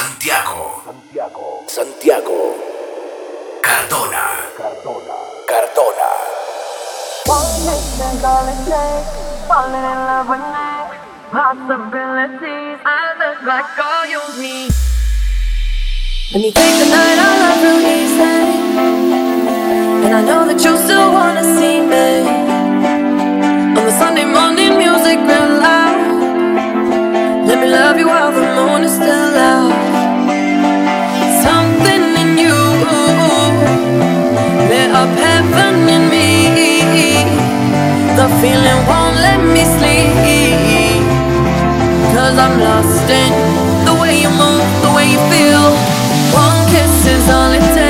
Santiago. Santiago. Santiago. Cardona. Cardona. Cardona. Falling in love with me. Possibilities. I look like all you need. When you take the night, I love real easy. And I know that you still wanna see me. Up heaven in me. The feeling won't let me sleep. Cause I'm lost in the way you move, the way you feel. One kiss is all it takes.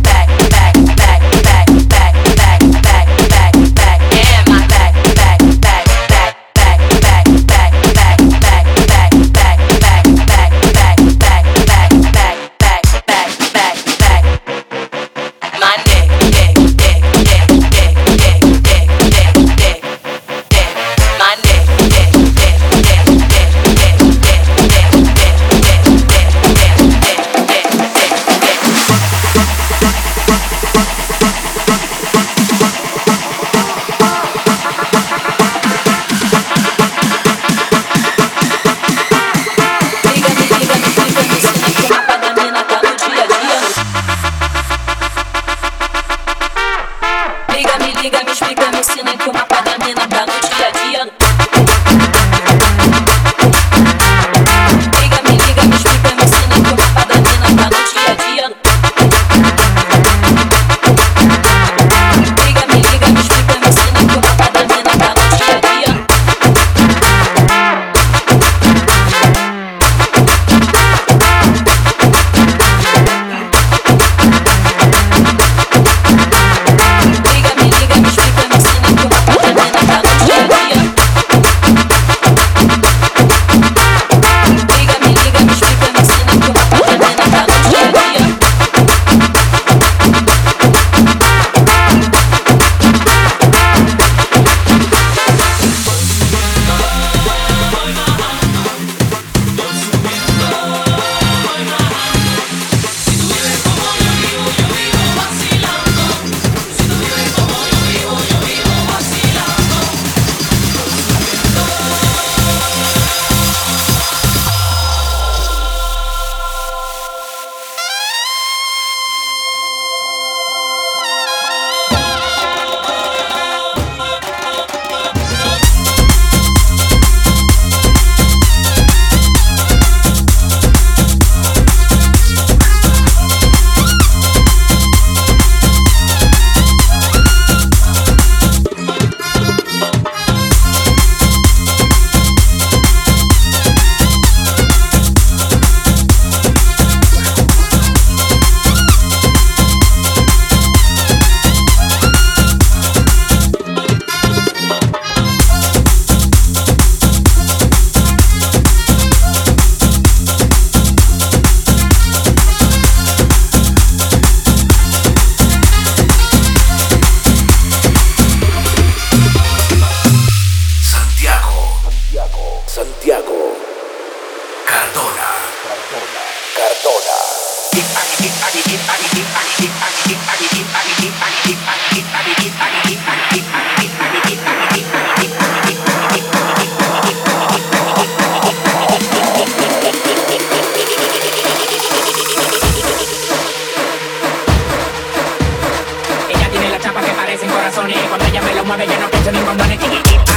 mueve, yo no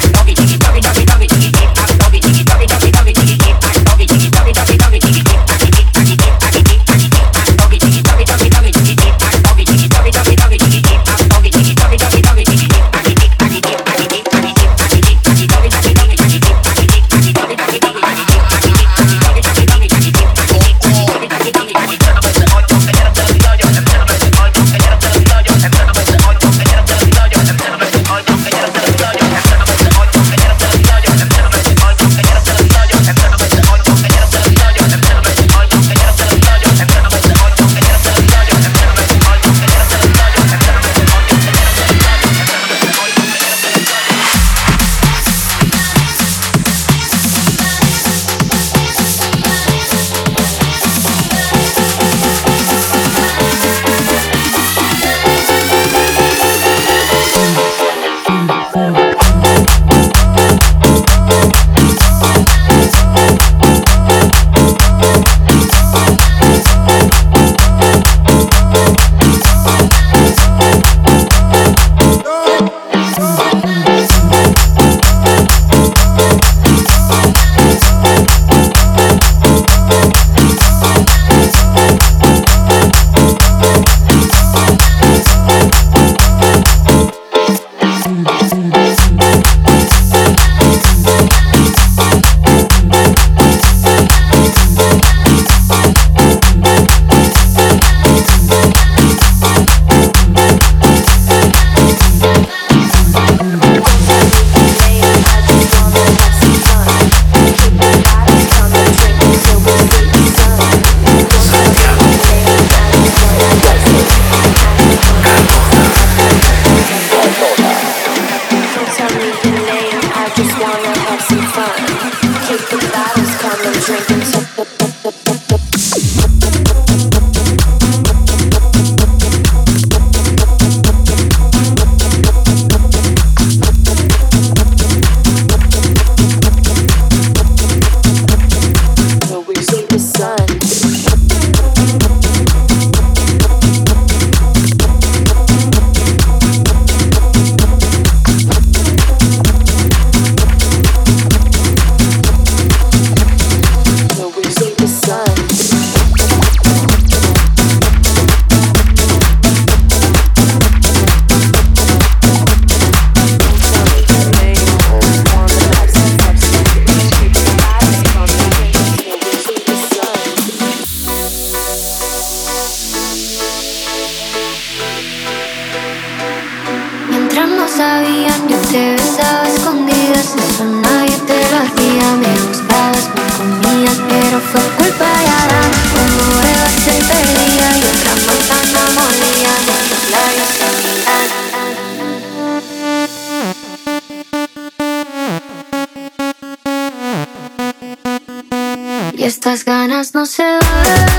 ganas no se van.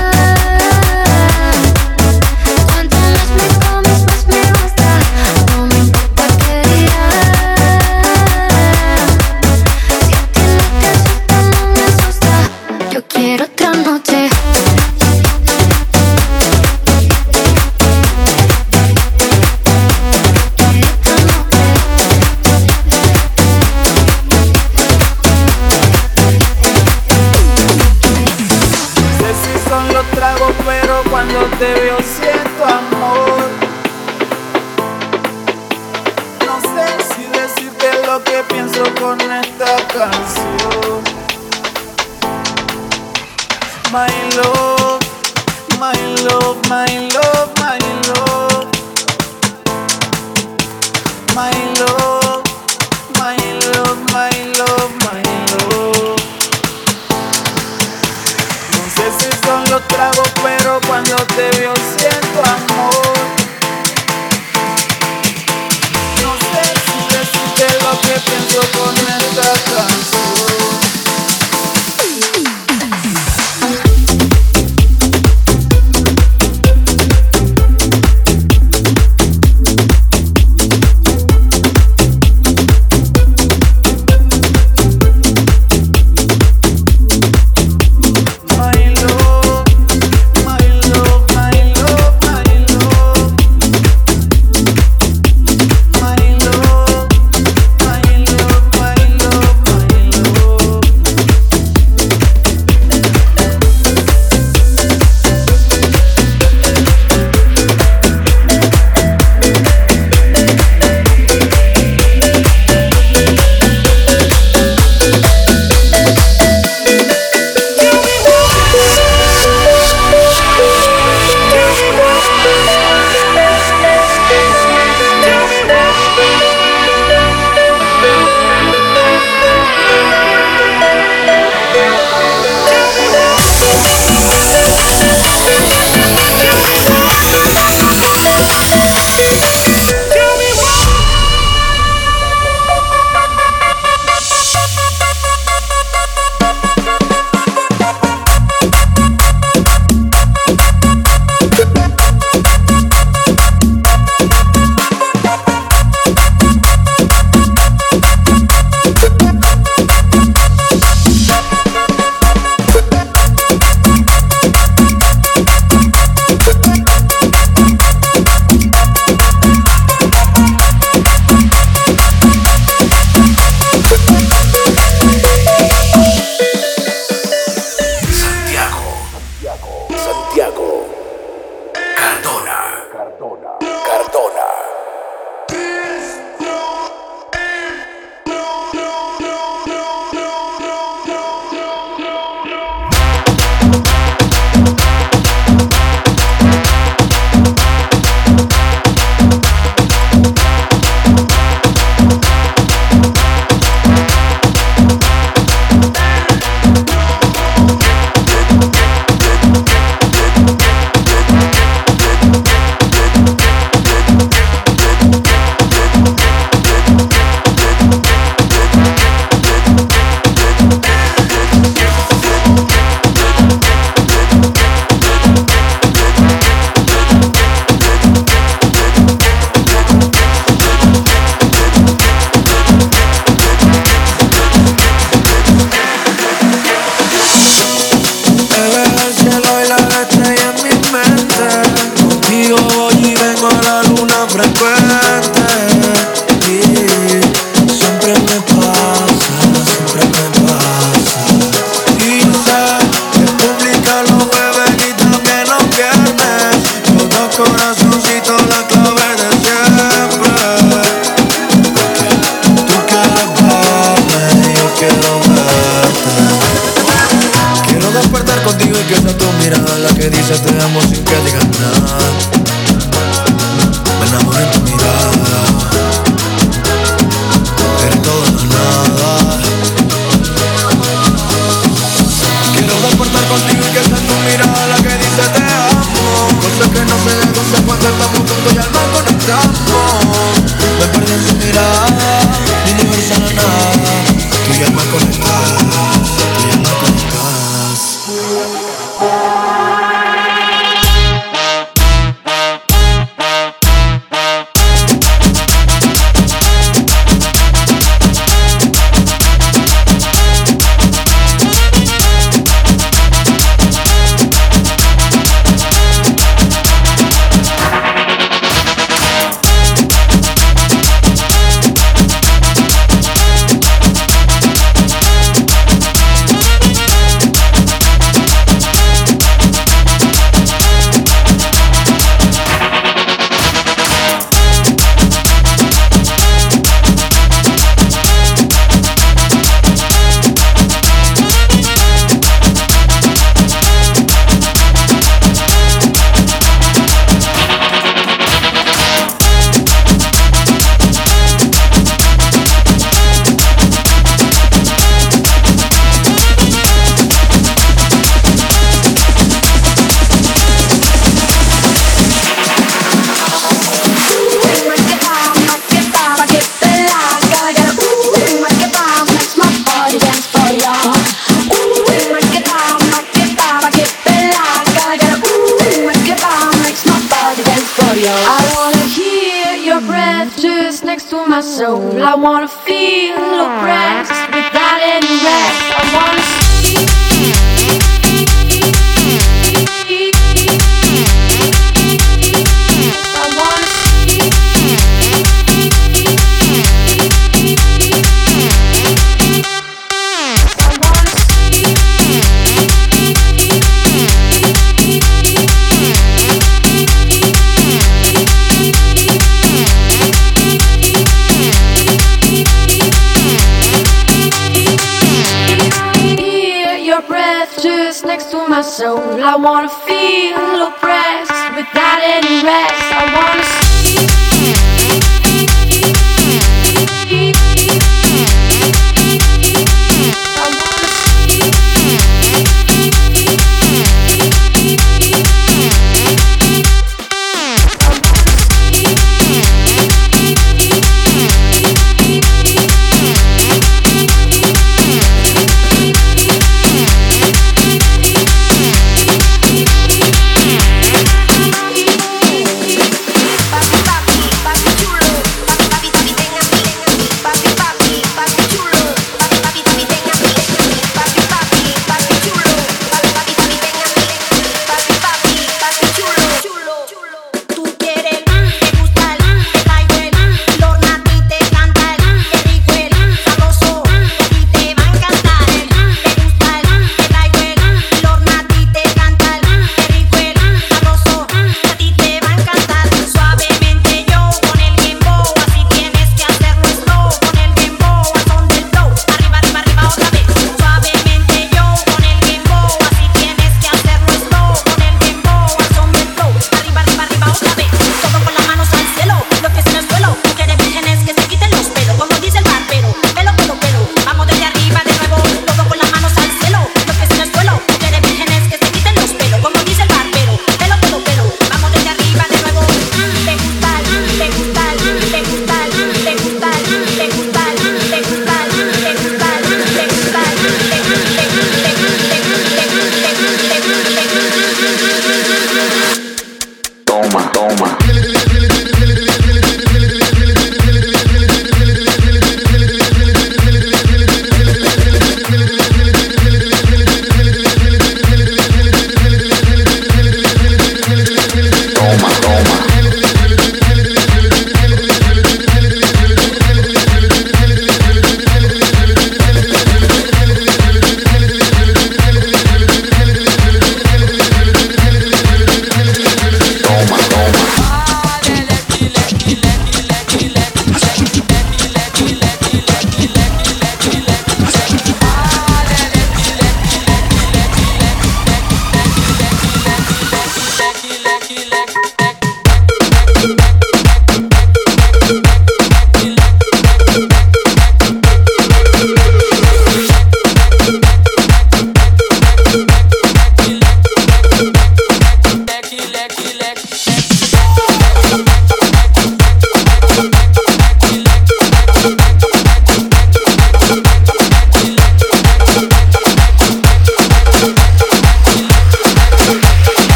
Soul. I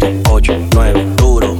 7, 8, 9, duro.